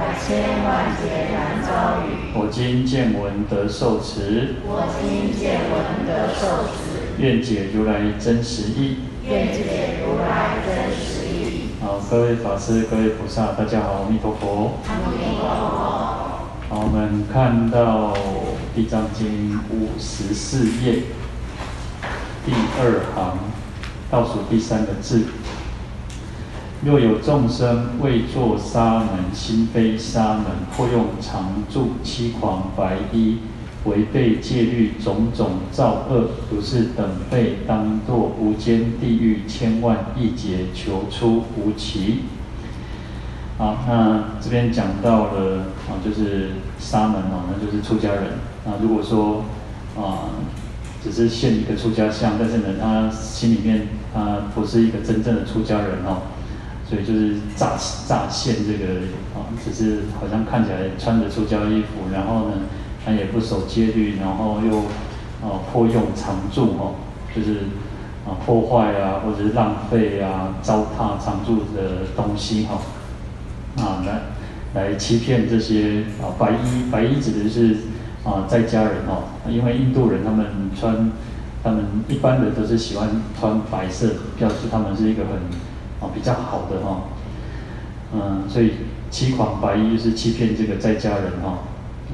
百千万劫难遭遇。我今见闻得受持。我今见闻得受持。愿解如来真实义。愿解如来真实义。好，各位法师、各位菩萨，大家好，阿弥陀佛。阿弥陀佛。好，我们看到《地藏经》五十四页第二行倒数第三个字。若有众生未作沙门，心非沙门，或用常住、七狂、白衣，违背戒律，种种造恶，如是等辈，当堕无间地狱千万亿劫，求出无期。好，那这边讲到了啊，就是沙门哦，那就是出家人。啊，如果说啊，只是现一个出家相，但是呢，他心里面他不是一个真正的出家人哦。所以就是乍乍现这个啊，只是好像看起来穿着出家衣服，然后呢，他也不守戒律，然后又啊破用常住哦，就是啊破坏啊，或者是浪费啊，糟蹋常住的东西哈，啊来来欺骗这些啊白衣白衣指的是啊在家人哦，因为印度人他们穿，他们一般的都是喜欢穿白色，表示他们是一个很。啊，比较好的哈，嗯，所以七狂白衣就是欺骗这个在家人哈，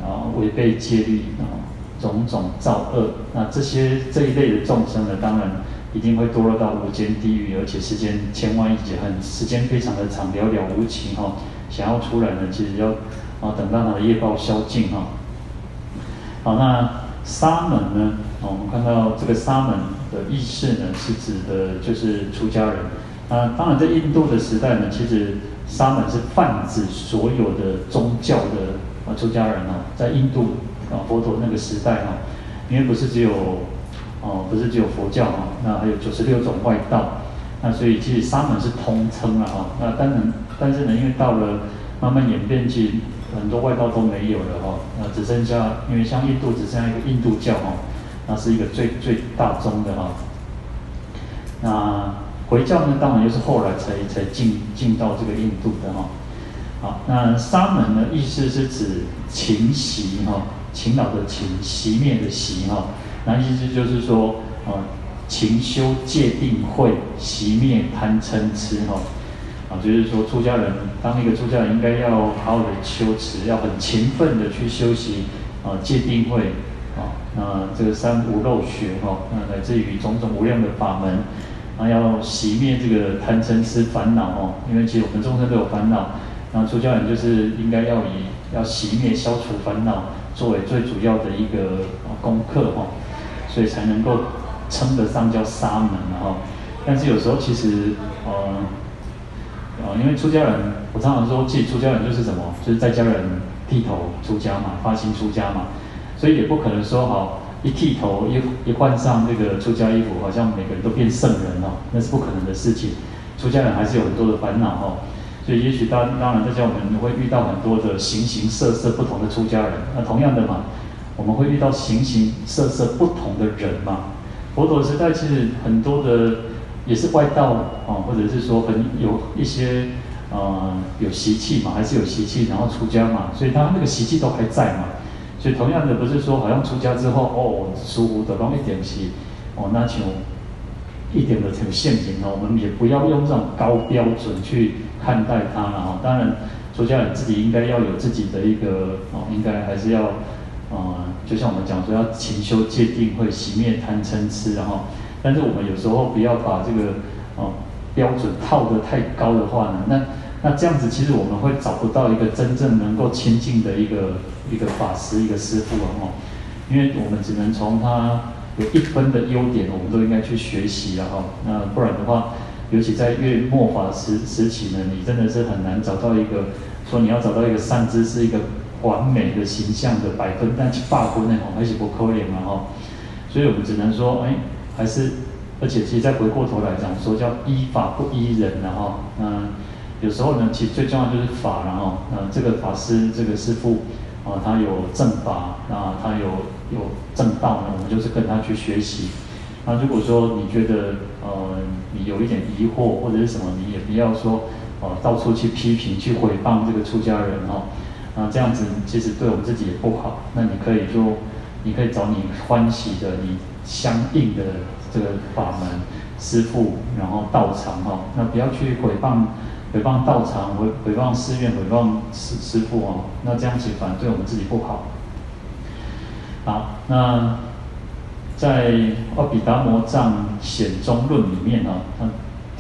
啊，违背戒律啊，种种造恶，那这些这一类的众生呢，当然一定会堕落到无间地狱，而且时间千万亿劫，很时间非常的长，寥寥无几哈。想要出来呢，其实要啊等到他的业报消尽哈。好，那沙门呢？我们看到这个沙门的意思呢，是指的就是出家人。啊，当然，在印度的时代呢，其实沙门是泛指所有的宗教的啊出家人哦，在印度啊佛陀那个时代哈，因为不是只有哦，不是只有佛教哈，那还有九十六种外道，那所以其实沙门是通称了哈。那当然，但是呢，因为到了慢慢演变去，很多外道都没有了哈，那只剩下，因为像印度只剩下一个印度教哈，那是一个最最大宗的哈，那。回教呢，当然又是后来才才进进到这个印度的哈。好，那沙门呢，意思是指勤习哈，勤劳的勤，习灭的习哈。那意思就是说，啊，勤修戒定慧，习灭贪嗔痴哈。啊，就是说出家人当一个出家人，应该要好好的修持，要很勤奋的去修习啊戒定慧啊。那这个三无漏学哈，那来自于种种无量的法门。然后要熄灭这个贪嗔痴烦恼哦，因为其实我们众生都有烦恼，然后出家人就是应该要以要熄灭、消除烦恼作为最主要的一个功课哈，所以才能够称得上叫沙门哈。但是有时候其实呃呃，因为出家人，我常常说，自己出家人就是什么，就是在家人剃头出家嘛，发心出家嘛，所以也不可能说好。一剃头，一一换上这个出家衣服，好像每个人都变圣人了，那是不可能的事情。出家人还是有很多的烦恼哈，所以也许当当然，大家我们会遇到很多的形形色色不同的出家人。那同样的嘛，我们会遇到形形色色不同的人嘛。佛陀时代其实很多的也是外道啊，或者是说很有一些呃有习气嘛，还是有习气，然后出家嘛，所以他那个习气都还在嘛。所以同样的，不是说好像出家之后哦，舒服的容易点起哦，那就一点的成陷阱哦。我们也不要用这种高标准去看待它了哈。当然，出家人自己应该要有自己的一个哦，应该还是要呃，就像我们讲说要勤修戒定慧，熄灭贪嗔痴，然后，但是我们有时候不要把这个哦标准套得太高的话呢，那。那这样子，其实我们会找不到一个真正能够亲近的一个一个法师、一个师父啊！哈，因为我们只能从他有一分的优点，我们都应该去学习啊！哈，那不然的话，尤其在越末法时时期呢，你真的是很难找到一个说你要找到一个善知识、一个完美的形象的百分，但去罢婚那种还是不可怜嘛哈。所以我们只能说，哎，还是，而且其实再回过头来讲，说叫依法不依人然后，嗯，有时候呢，其实最重要就是法然后，嗯，这个法师这个师父啊，他有正法，啊，他有有正道呢，我们就是跟他去学习。那如果说你觉得呃你有一点疑惑或者是什么，你也不要说呃到处去批评去诽谤这个出家人哦，那这样子其实对我们自己也不好。那你可以就你可以找你欢喜的你相应的这个法门师父，然后道场哈，那不要去诽谤诽谤道场，诽诽谤寺院，诽谤师师父哦，那这样子反而对我们自己不好。好，那。在《阿毗达摩藏显宗论》里面呢，他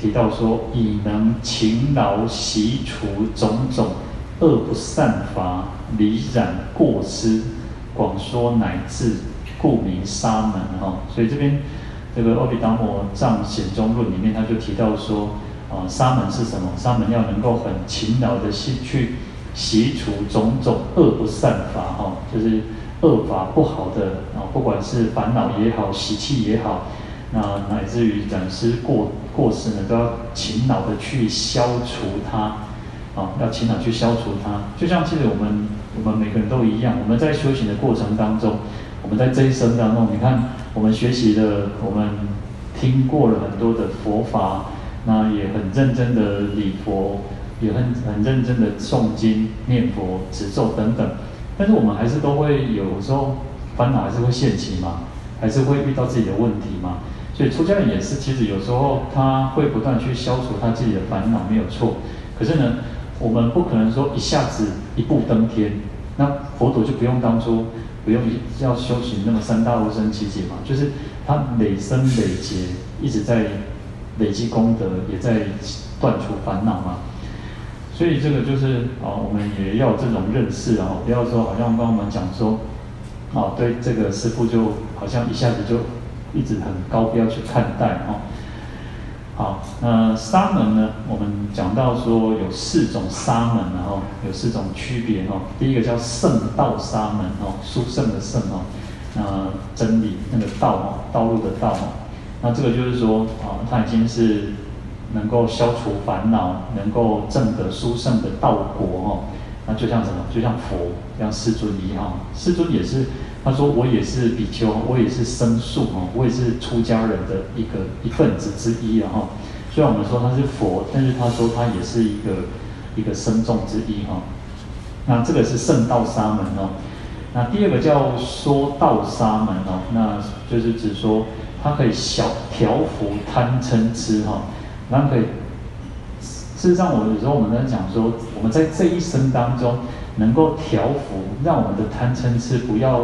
提到说，以能勤劳习除种种恶不善法，离染过失，广说乃至，故名沙门哈。所以这边这个《阿毗达摩藏显宗论》里面，他就提到说，啊，沙门是什么？沙门要能够很勤劳的去去习除种种恶不善法哈，就是。恶法不好的啊，不管是烦恼也好，习气也好，那乃至于染失过过失呢，都要勤劳的去消除它，啊，要勤劳去消除它。就像其实我们我们每个人都一样，我们在修行的过程当中，我们在这一生当中，你看我们学习的，我们听过了很多的佛法，那也很认真的礼佛，也很很认真的诵经、念佛、持咒等等。但是我们还是都会有时候烦恼还是会现起嘛，还是会遇到自己的问题嘛。所以出家人也是，其实有时候他会不断去消除他自己的烦恼，没有错。可是呢，我们不可能说一下子一步登天。那佛陀就不用当初不用要修行那么三大阿僧只劫嘛，就是他累生累劫一直在累积功德，也在断除烦恼嘛。所以这个就是啊，我们也要这种认识啊，不要说好像跟我们讲说，啊，对这个师父就好像一下子就一直很高标去看待哦。好，那沙门呢，我们讲到说有四种沙门，然后有四种区别哦。第一个叫圣道沙门哦，殊胜的圣哦，那真理那个道哦，道路的道哦，那这个就是说啊，他已经是。能够消除烦恼，能够证得殊胜的道果哦，那就像什么？就像佛，像世尊一样。世尊也是，他说我也是比丘，我也是僧宿哦，我也是出家人的一个一份子之一啊哈。虽然我们说他是佛，但是他说他也是一个一个僧众之一哈。那这个是圣道沙门哦。那第二个叫说道沙门哦，那就是指说它可以小调伏贪嗔痴哈。然后可以，事实上，我有时候我们在讲说，我们在这一生当中能够调伏，让我们的贪嗔痴不要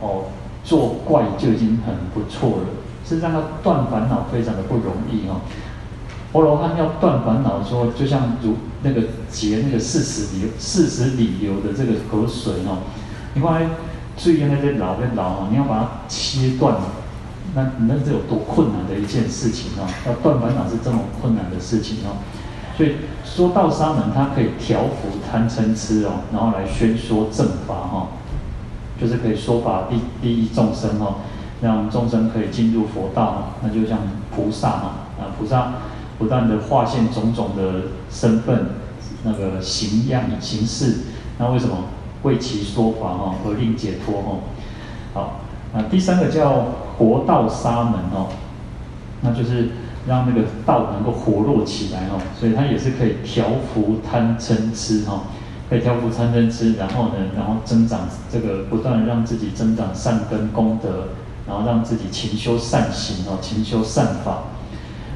哦作怪，就已经很不错了。事实上，要断烦恼非常的不容易哦。阿罗汉要断烦恼，说就像如那个截那个四十里四十里流的这个河水哦，你看最原来在老在老哦，你要把它切断。那那是有多困难的一件事情哦，要断烦恼是这么困难的事情哦，所以说道沙门它可以调伏贪嗔痴哦，然后来宣说正法哈，就是可以说法利利益众生哦，让众生可以进入佛道，那就像菩萨嘛啊，菩萨不断的化现种种的身份，那个形样形式，那为什么为其说法哈，而令解脱哈，好。啊，第三个叫活道沙门哦，那就是让那个道能够活络起来哦，所以它也是可以调伏贪嗔痴哈，可以调伏贪嗔痴，然后呢，然后增长这个不断让自己增长善根功德，然后让自己勤修善行哦，勤修善法，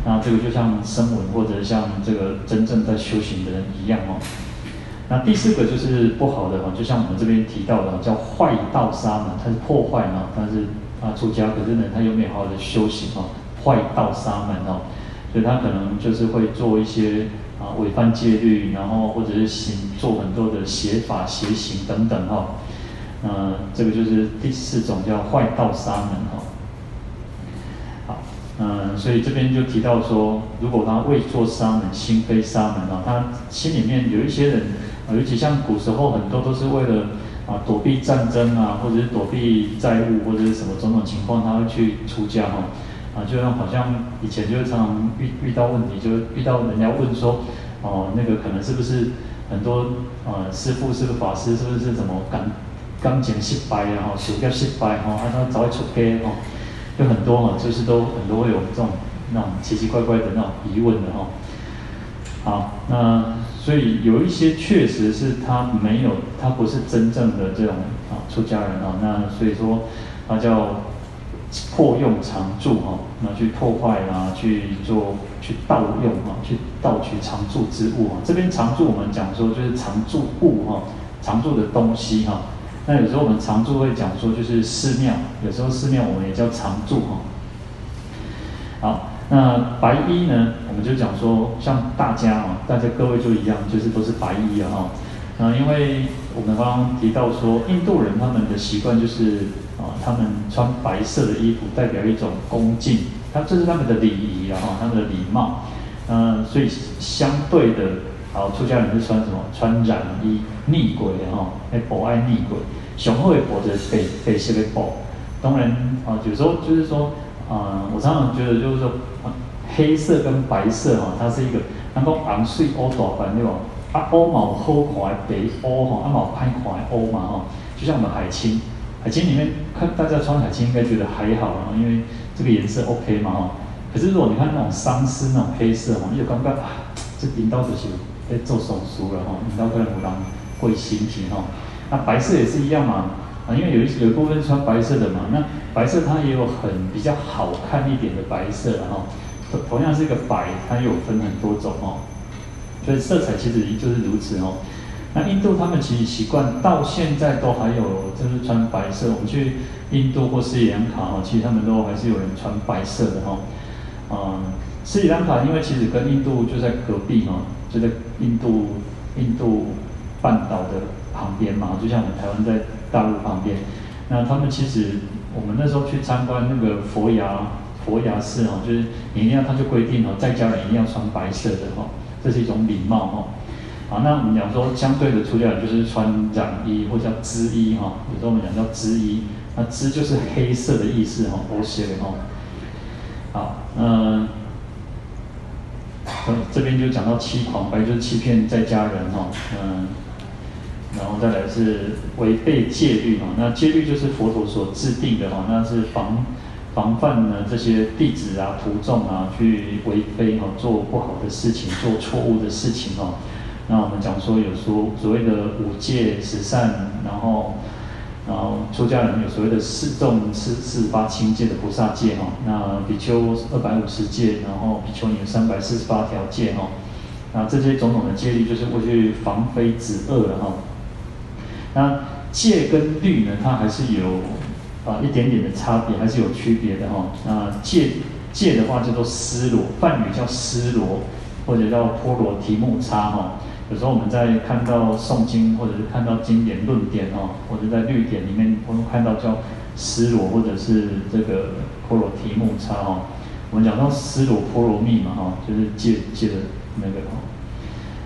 那这个就像声闻或者像这个真正在修行的人一样哦。那第四个就是不好的哈，就像我们这边提到的，叫坏道沙门，它是破坏嘛，它是啊出家，可是呢，他又没有好好的修行哦，坏道沙门哦，所以他可能就是会做一些啊违反戒律，然后或者是行做很多的邪法邪行等等哈，嗯，这个就是第四种叫坏道沙门哈。好，嗯，所以这边就提到说，如果他未做沙门，心非沙门啊，他心里面有一些人。尤其像古时候很多都是为了啊躲避战争啊，或者是躲避债务或者是什么种种情况，他会去出家哈。啊，就像好像以前就常常遇遇到问题，就遇到人家问说，哦，那个可能是不是很多呃师父是不是法师，是不是怎么钢钢琴失败啊，哈，手表失败哈，啊，他早会出家哈，就很多哈，就是都很多会有这种那种奇奇怪怪的那种疑问的哈。好，那所以有一些确实是他没有，他不是真正的这种啊出家人啊，那所以说他叫。破用常住哈，那去破坏啦，去做去盗用哈，去盗取常住之物哈。这边常住我们讲说就是常住物哈，常住的东西哈。那有时候我们常住会讲说就是寺庙，有时候寺庙我们也叫常住哈。好，那白衣呢，我们就讲说像大家啊，大家各位就一样，就是都是白衣啊哈。啊，因为我们刚刚提到说印度人他们的习惯就是。啊，他们穿白色的衣服代表一种恭敬，他这是他们的礼仪啊，哈，他们的礼貌。嗯、所以相对的，好，出家人是穿什么？穿染衣逆鬼的哈，哎，博爱逆鬼，雄厚的博着白白色的博。当然啊，有时候就是说，啊、我常常觉得就是说，黑色跟白色哈，它是一个能够昂睡欧大板对吧？啊，欧毛好看白欧哈，啊毛歹看欧嘛哈，就像我们海青。海青里面看大家穿海青应该觉得还好啊，因为这个颜色 OK 嘛哈。可是如果你看那种桑丝那种黑色哈，你就感觉啊，这领导就是在做手术了哈，领导可能有人会心情哈。那白色也是一样嘛啊，因为有一有一部分穿白色的嘛，那白色它也有很比较好看一点的白色哈。同同样是一个白，它有分很多种哦，所以色彩其实也就是如此哦。那印度他们其实习惯到现在都还有，就是穿白色。我们去印度或斯里兰卡哈，其实他们都还是有人穿白色的哈。嗯，斯里兰卡因为其实跟印度就在隔壁哈，就在印度印度半岛的旁边嘛，就像我们台湾在大陆旁边。那他们其实我们那时候去参观那个佛牙佛牙寺哈，就是你一定要他就规定哈，在家人一定要穿白色的哈，这是一种礼貌哈。好，那我们讲说相对的出家人就是穿染衣或叫织衣哈，有时候我们讲叫织衣，那织就是黑色的意思哈，黑色的哈。好，嗯，这边就讲到欺狂，白就是欺骗在家人哈，嗯，然后再来是违背戒律哈，那戒律就是佛陀所制定的哈，那是防防范呢这些弟子啊徒众啊去违背哈，做不好的事情，做错误的事情哈。那我们讲说有说所谓的五戒十善，然后，然后出家人有所谓的四众四四十八轻戒的菩萨戒哈，那比丘二百五十戒，然后比丘尼三百四十八条戒哈，那这些种种的戒律就是过去防非止恶了哈。那戒跟律呢，它还是有啊一点点的差别，还是有区别的哈。那戒戒的话叫做尸罗，梵语叫尸罗，或者叫波罗提木叉哈。有时候我们在看到诵经，或者是看到经典论点哦，或者在律典里面，我们看到叫尸罗，或者是这个波罗提木叉哦。我们讲到尸罗波罗蜜嘛哈，就是戒戒的那个哈。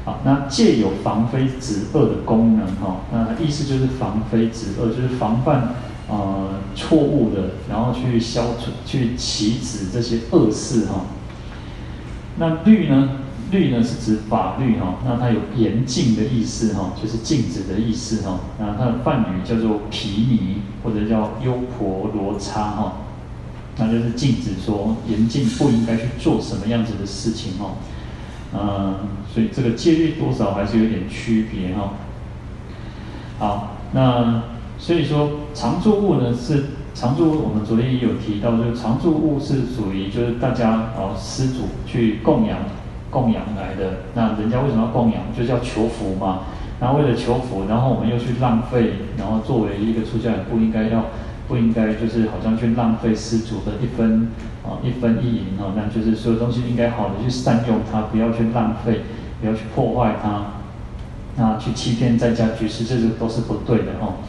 好，那戒有防非止恶的功能哈，那意思就是防非止恶，就是防范呃错误的，然后去消除、去起止这些恶事哈。那律呢？律呢是指法律哈，那它有严禁的意思哈，就是禁止的意思哈。那它的梵语叫做毗尼，或者叫优婆罗叉哈，那就是禁止说严禁不应该去做什么样子的事情哈。嗯，所以这个戒律多少还是有点区别哈。好，那所以说常住物呢是常住物，我们昨天也有提到，就是常住物是属于就是大家哦施主去供养。供养来的，那人家为什么要供养？就是要求福嘛。那为了求福，然后我们又去浪费，然后作为一个出家人，不应该要，不应该就是好像去浪费施主的一分啊一分一银哈。那就是所有东西应该好的去善用它，不要去浪费，不要去破坏它，那去欺骗在家居士，这个都是不对的哦。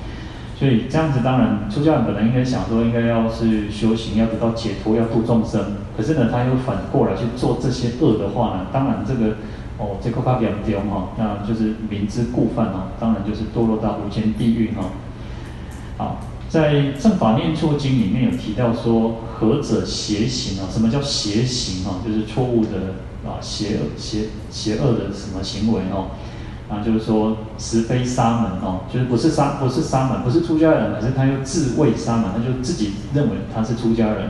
所以这样子，当然出家人本来应该想说，应该要是修行，要得到解脱，要度众生。可是呢，他又反过来去做这些恶的话呢，当然这个哦，这个较严重哈，那就是明知故犯哦，当然就是堕落到无间地狱哈。好，在《正法念处经》里面有提到说，何者邪行啊？什么叫邪行啊？就是错误的啊，邪恶邪邪恶的什么行为哦？啊，就是说实非沙门哦，就是不是沙不是沙门，不是出家人，可是他又自谓沙门，他就自己认为他是出家人，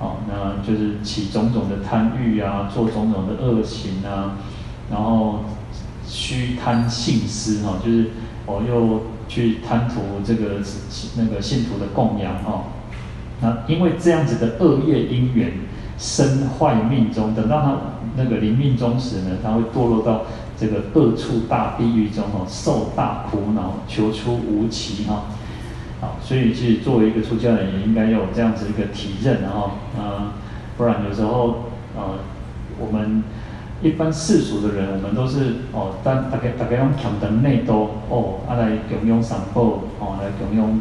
哦，那就是起种种的贪欲啊，做种种的恶行啊，然后虚贪信施哈，就是我又。去贪图这个那个信徒的供养哦，那因为这样子的恶业因缘身坏命终，等到他那个临命终时呢，他会堕落到这个恶处大地狱中哦，受大苦恼，求出无期哈。好，所以其实作为一个出家人，也应该有这样子一个体认然后，嗯，不然有时候呃我们。一般世俗的人，我们都是哦，但大概大概用强的内都哦，啊来供养三宝哦，来供养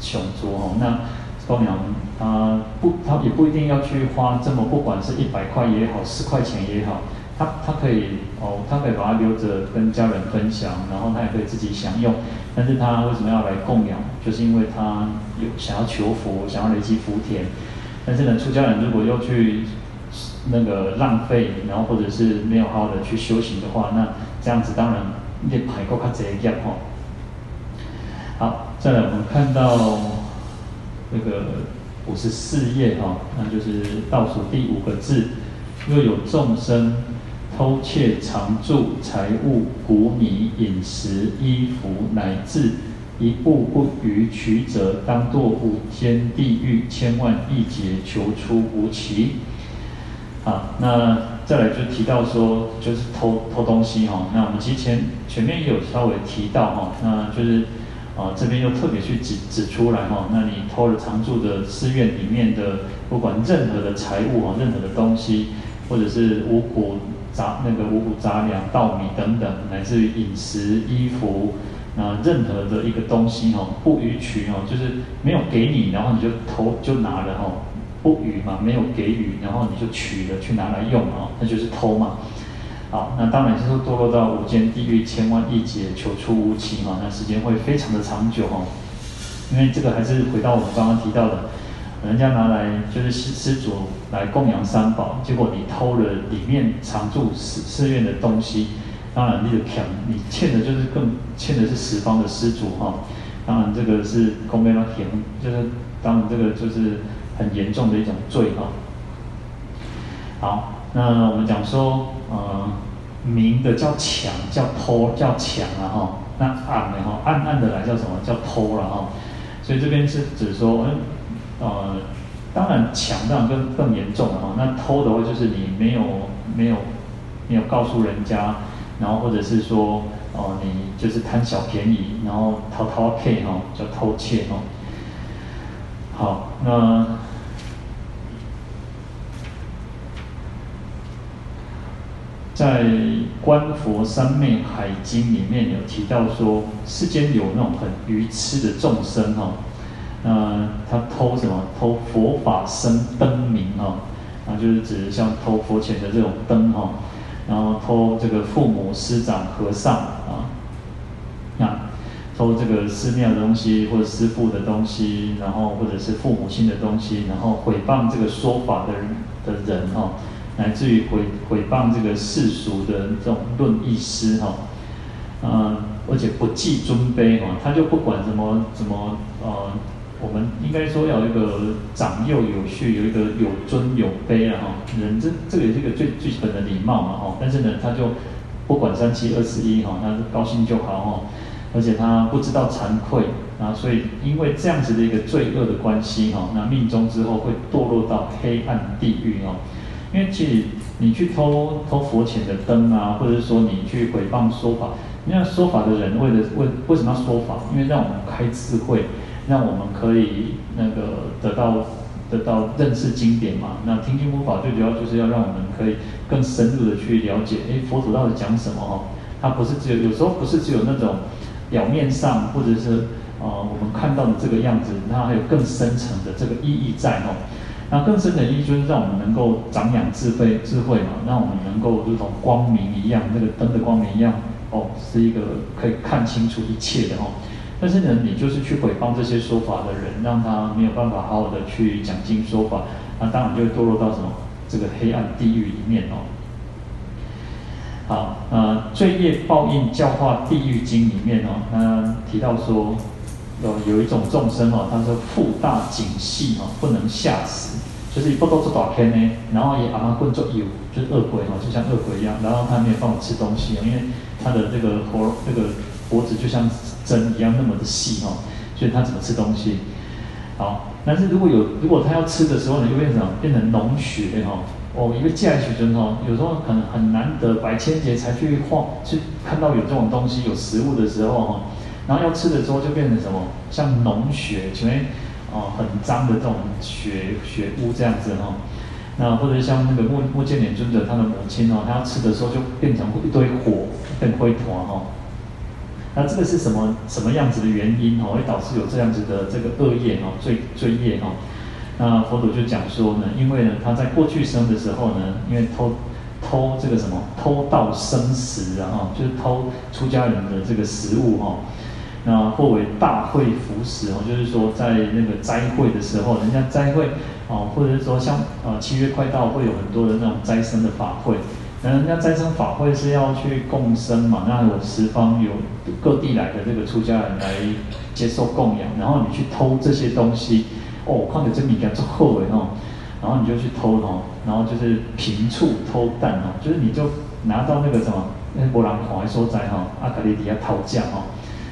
熊猪哦。那供养他不，他也不一定要去花这么，不管是一百块也好，十块钱也好，他他可以哦，他可以把它留着跟家人分享，然后他也可以自己享用。但是他为什么要来供养？就是因为他有想要求福，想要累积福田。但是呢，出家人如果又去。那个浪费，然后或者是没有好好的去修行的话，那这样子当然你排过较侪业吼。好，再来我们看到那个五十四页哈，那就是倒数第五个字，若有众生偷窃常住财物、谷米、饮食、衣服，乃至一步不逾取者，当堕无间地狱，千万亿劫，求出无期。啊，那再来就提到说，就是偷偷东西哈。那我们之前前面也有稍微提到哈，那就是啊这边又特别去指指出来哈。那你偷了常住的寺院里面的，不管任何的财物啊，任何的东西，或者是五谷杂那个五谷杂粮、稻米等等，乃至于饮食、衣服，那任何的一个东西哈，不予取哦，就是没有给你，然后你就偷就拿了哈。不予嘛，没有给予，然后你就取了去拿来用哦，那就是偷嘛。好，那当然就是堕落到无间地狱，千万亿劫，求出无期嘛。那时间会非常的长久哈。因为这个还是回到我们刚刚提到的，人家拿来就是施施主来供养三宝，结果你偷了里面常住寺寺院的东西，当然你就欠，你欠的就是更欠的是十方的施主哈。当然这个是公开了田，就是当然这个就是。很严重的一种罪哈。好，那我们讲说，呃，明的叫抢，叫偷，叫抢了哈。那暗的哈，暗暗的来叫什么？叫偷了哈。所以这边是指说，嗯呃，当然抢当然更更严重了哈。那偷的话就是你没有没有没有告诉人家，然后或者是说，哦、你就是贪小便宜，然后偷偷窃哈，叫偷窃哈。好，那。在《观佛三昧海经》里面有提到说，世间有那种很愚痴的众生哈，那他偷什么？偷佛法僧灯明哈，那就是指像偷佛前的这种灯哈，然后偷这个父母师长和尚啊，那偷这个寺庙的东西或者师父的东西，然后或者是父母亲的东西，然后毁谤这个说法的人的人哈。乃至于毁毁谤这个世俗的这种论义师哈，嗯，而且不计尊卑哈，他就不管什么什么呃，我们应该说要一个长幼有序，有一个有尊有卑啊哈，人这这个也是一个最最基本的礼貌嘛哈，但是呢，他就不管三七二十一哈，他高兴就好哈，而且他不知道惭愧啊，所以因为这样子的一个罪恶的关系哈，那命终之后会堕落到黑暗地狱哦。因为其实你去偷偷佛前的灯啊，或者是说你去诽谤说法，那说法的人为了为为什么要说法？因为让我们开智慧，让我们可以那个得到得到认识经典嘛。那听经闻法最主要就是要让我们可以更深入的去了解，哎，佛祖到底讲什么哦？它不是只有有时候不是只有那种表面上或者是呃我们看到的这个样子，它还有更深层的这个意义在哦。那更深的意义就是让我们能够长养智慧，智慧嘛，让我们能够如同光明一样，那个灯的光明一样，哦，是一个可以看清楚一切的哦。但是呢，你就是去毁谤这些说法的人，让他没有办法好好的去讲经说法，那当然就会堕落到什么这个黑暗地狱里面哦。好，呃，罪业报应教化地狱经里面哦，那提到说。有有一种众生哦，他说腹大颈细哦，不能下食，就是不都是短片呢，然后也阿妈棍作有，就是恶鬼哦，就像恶鬼一样，然后他没有办法吃东西哦，因为他的这个脖这个脖子就像针一样那么的细哦，所以他怎么吃东西？好，但是如果有如果他要吃的时候呢，又变成变成脓血哈哦，一个戒来学生哦，有时候可能很难得百千劫才去晃去看到有这种东西有食物的时候哈。然后要吃的时候就变成什么，像脓血，前面哦很脏的这种血血污这样子哈、哦。那或者像那个目目犍连尊者他的母亲哦，他要吃的时候就变成一堆火，变灰团哈。那这个是什么什么样子的原因哦，会导致有这样子的这个恶业哦，罪罪业哦。那佛祖就讲说呢，因为呢他在过去生的时候呢，因为偷偷这个什么偷盗生食啊，就是偷出家人的这个食物哈。那或为大会服食哦，就是说在那个斋会的时候，人家斋会哦，或者是说像呃七月快到，会有很多的那种斋生的法会。那人家斋生法会是要去共生嘛，那有十方有各地来的这个出家人来接受供养，然后你去偷这些东西，哦，看着这米给做后尾哦，然后你就去偷哦，然后就是平处偷蛋哦，就是你就拿到那个什么那波浪狂来说在哈，阿卡利底下讨价哦。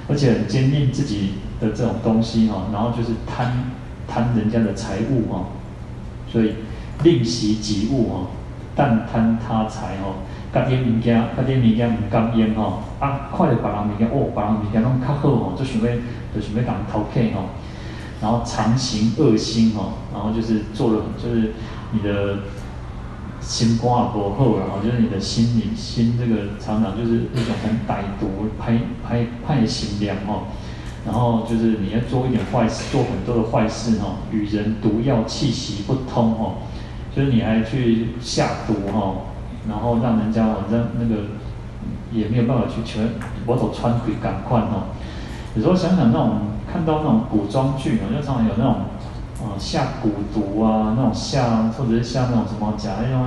而且很坚定自己的这种东西哈，然后就是贪贪人家的财物哈，所以吝惜己物哈，但贪他财哈，家己物件家己物件唔甘愿哈，啊，看到别人物件哦，别人物件拢较好吼，就想要就想要当偷客吼，然后常行恶心哈，然后就是做了就是你的。心肝也不好，然后就是你的心里心这个常常就是那种很歹毒、歹歹歹心量哦，然后就是你要做一点坏事，做很多的坏事哈，与人毒药气息不通哦，就是你还去下毒哈，然后让人家反正那个也没有办法去全我走穿鬼赶快哦，有时候想想那种看到那种古装剧哦，就常常有那种。啊，下蛊毒啊，那种下或者是下那种什么假那种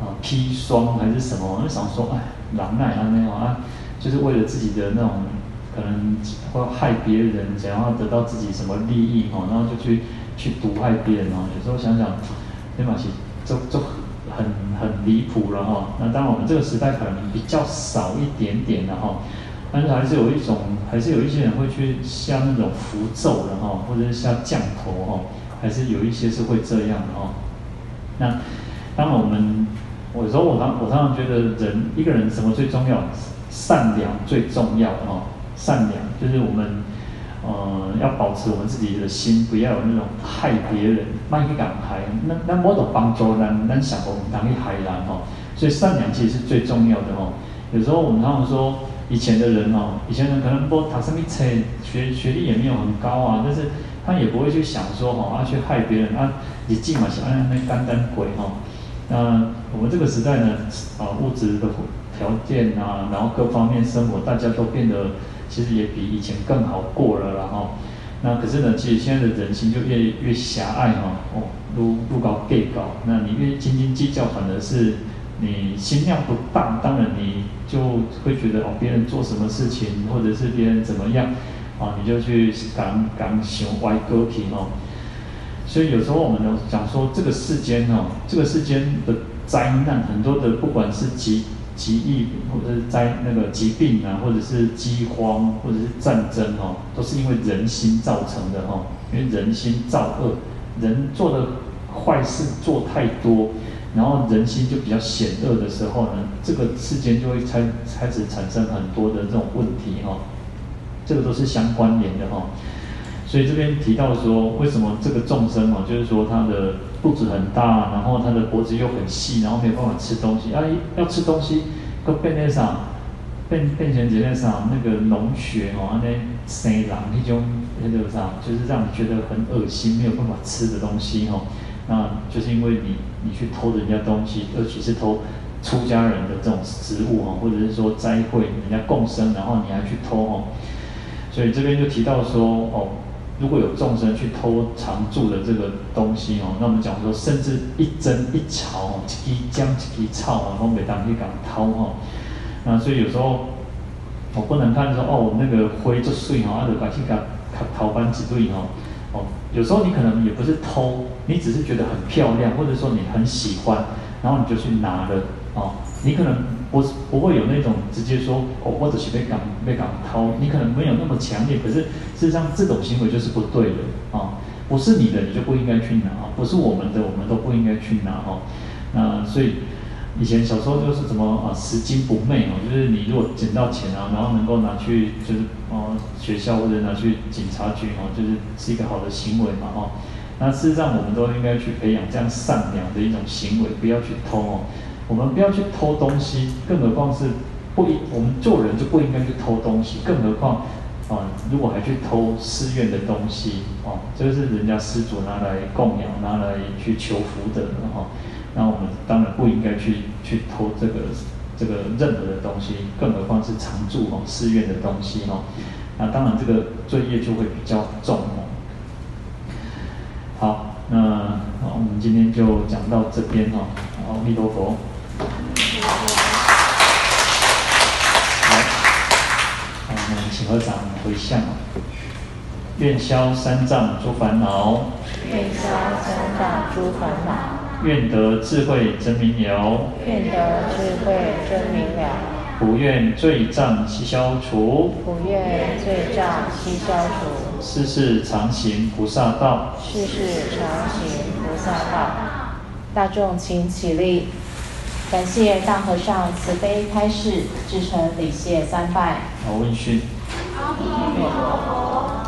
啊砒霜还是什么，我就想说，哎，狼奈啊那种啊，就是为了自己的那种可能或害别人，想要得到自己什么利益哦，然后就去去毒害别人哦。有时候想想，对吧？其实就就很很离谱了哈。那当然我们这个时代可能比较少一点点的哈，但是还是有一种，还是有一些人会去下那种符咒的哈，或者是下降头哈。还是有一些是会这样的哦。那当然，我们我说我常我常常觉得人一个人什么最重要？善良最重要哦。善良就是我们呃要保持我们自己的心，不要有那种害别人、卖去敢害。那那我都帮助人，那想我们当去害人哦。所以善良其实是最重要的哦。有时候我们常常说，以前的人哦，以前人可能不读什么册，学学历也没有很高啊，但是。他也不会去想说哈，啊去害别人啊，你尽嘛想啊那干单鬼哈。那我们这个时代呢，啊物质的条件啊，然后各方面生活，大家都变得其实也比以前更好过了啦哈。那可是呢，其实现在的人心就越越狭隘哈。哦，路路高盖高，那你越斤斤计较，反而是你心量不大，当然你就会觉得哦，别人做什么事情，或者是别人怎么样。啊，你就去讲讲想歪歌皮哦，所以有时候我们讲说，这个世间哦，这个世间的灾难很多的，不管是疾疾疫，或者是灾那个疾病啊，或者是饥荒，或者是战争哦，都是因为人心造成的哦，因为人心造恶，人做的坏事做太多，然后人心就比较险恶的时候呢，这个世间就会开开始产生很多的这种问题哈。这个都是相关联的哈，所以这边提到说，为什么这个众生哦，就是说他的肚子很大，然后他的脖子又很细，然后没有办法吃东西，啊，要吃东西，个便那上，便便前结那上那个脓血哦，那生狼那种那个啥，就是让你觉得很恶心，没有办法吃的东西哈，那就是因为你你去偷人家东西，尤其是偷出家人的这种食物哈，或者是说斋会人家共生，然后你还去偷哦，所以这边就提到说哦，如果有众生去偷常住的这个东西哦，那我们讲说，甚至一针一草哦，一姜一草哦，都每当去敢偷哦，那所以有时候我不能看说哦，那个灰就碎哦，啊就把去敢偷班几对哦。哦，有时候你可能也不是偷，你只是觉得很漂亮，或者说你很喜欢，然后你就去拿了哦。你可能不不会有那种直接说哦，或者是被港被港偷，你可能没有那么强烈。可是事实上，这种行为就是不对的啊、不是你的你就不应该去拿，不是我们的我们都不应该去拿哈、哦。那所以。以前小时候就是怎么啊，拾金不昧哦，就是你如果捡到钱啊，然后能够拿去就是哦学校或者拿去警察局哦，就是是一个好的行为嘛哦。那事实上我们都应该去培养这样善良的一种行为，不要去偷哦。我们不要去偷东西，更何况是不应我们做人就不应该去偷东西，更何况啊，如果还去偷寺院的东西哦，这是人家施主拿来供养，拿来去求福德的哈。那我们当然不应该去去偷这个这个任何的东西，更何况是常住哦寺院的东西哦。那当然这个罪业就会比较重哦。好，那，我们今天就讲到这边哦。阿弥陀佛。好，好，我们请合掌回向。愿消三障诸烦恼。愿消三障诸烦恼。愿得智慧真明了，愿得智慧真明了。不愿罪障悉消除，不愿罪障悉消除。世世常行菩萨道，世世常行菩萨道。大众请起立，感谢大和尚慈悲开示，至诚礼谢三拜。好，问讯。阿弥陀佛。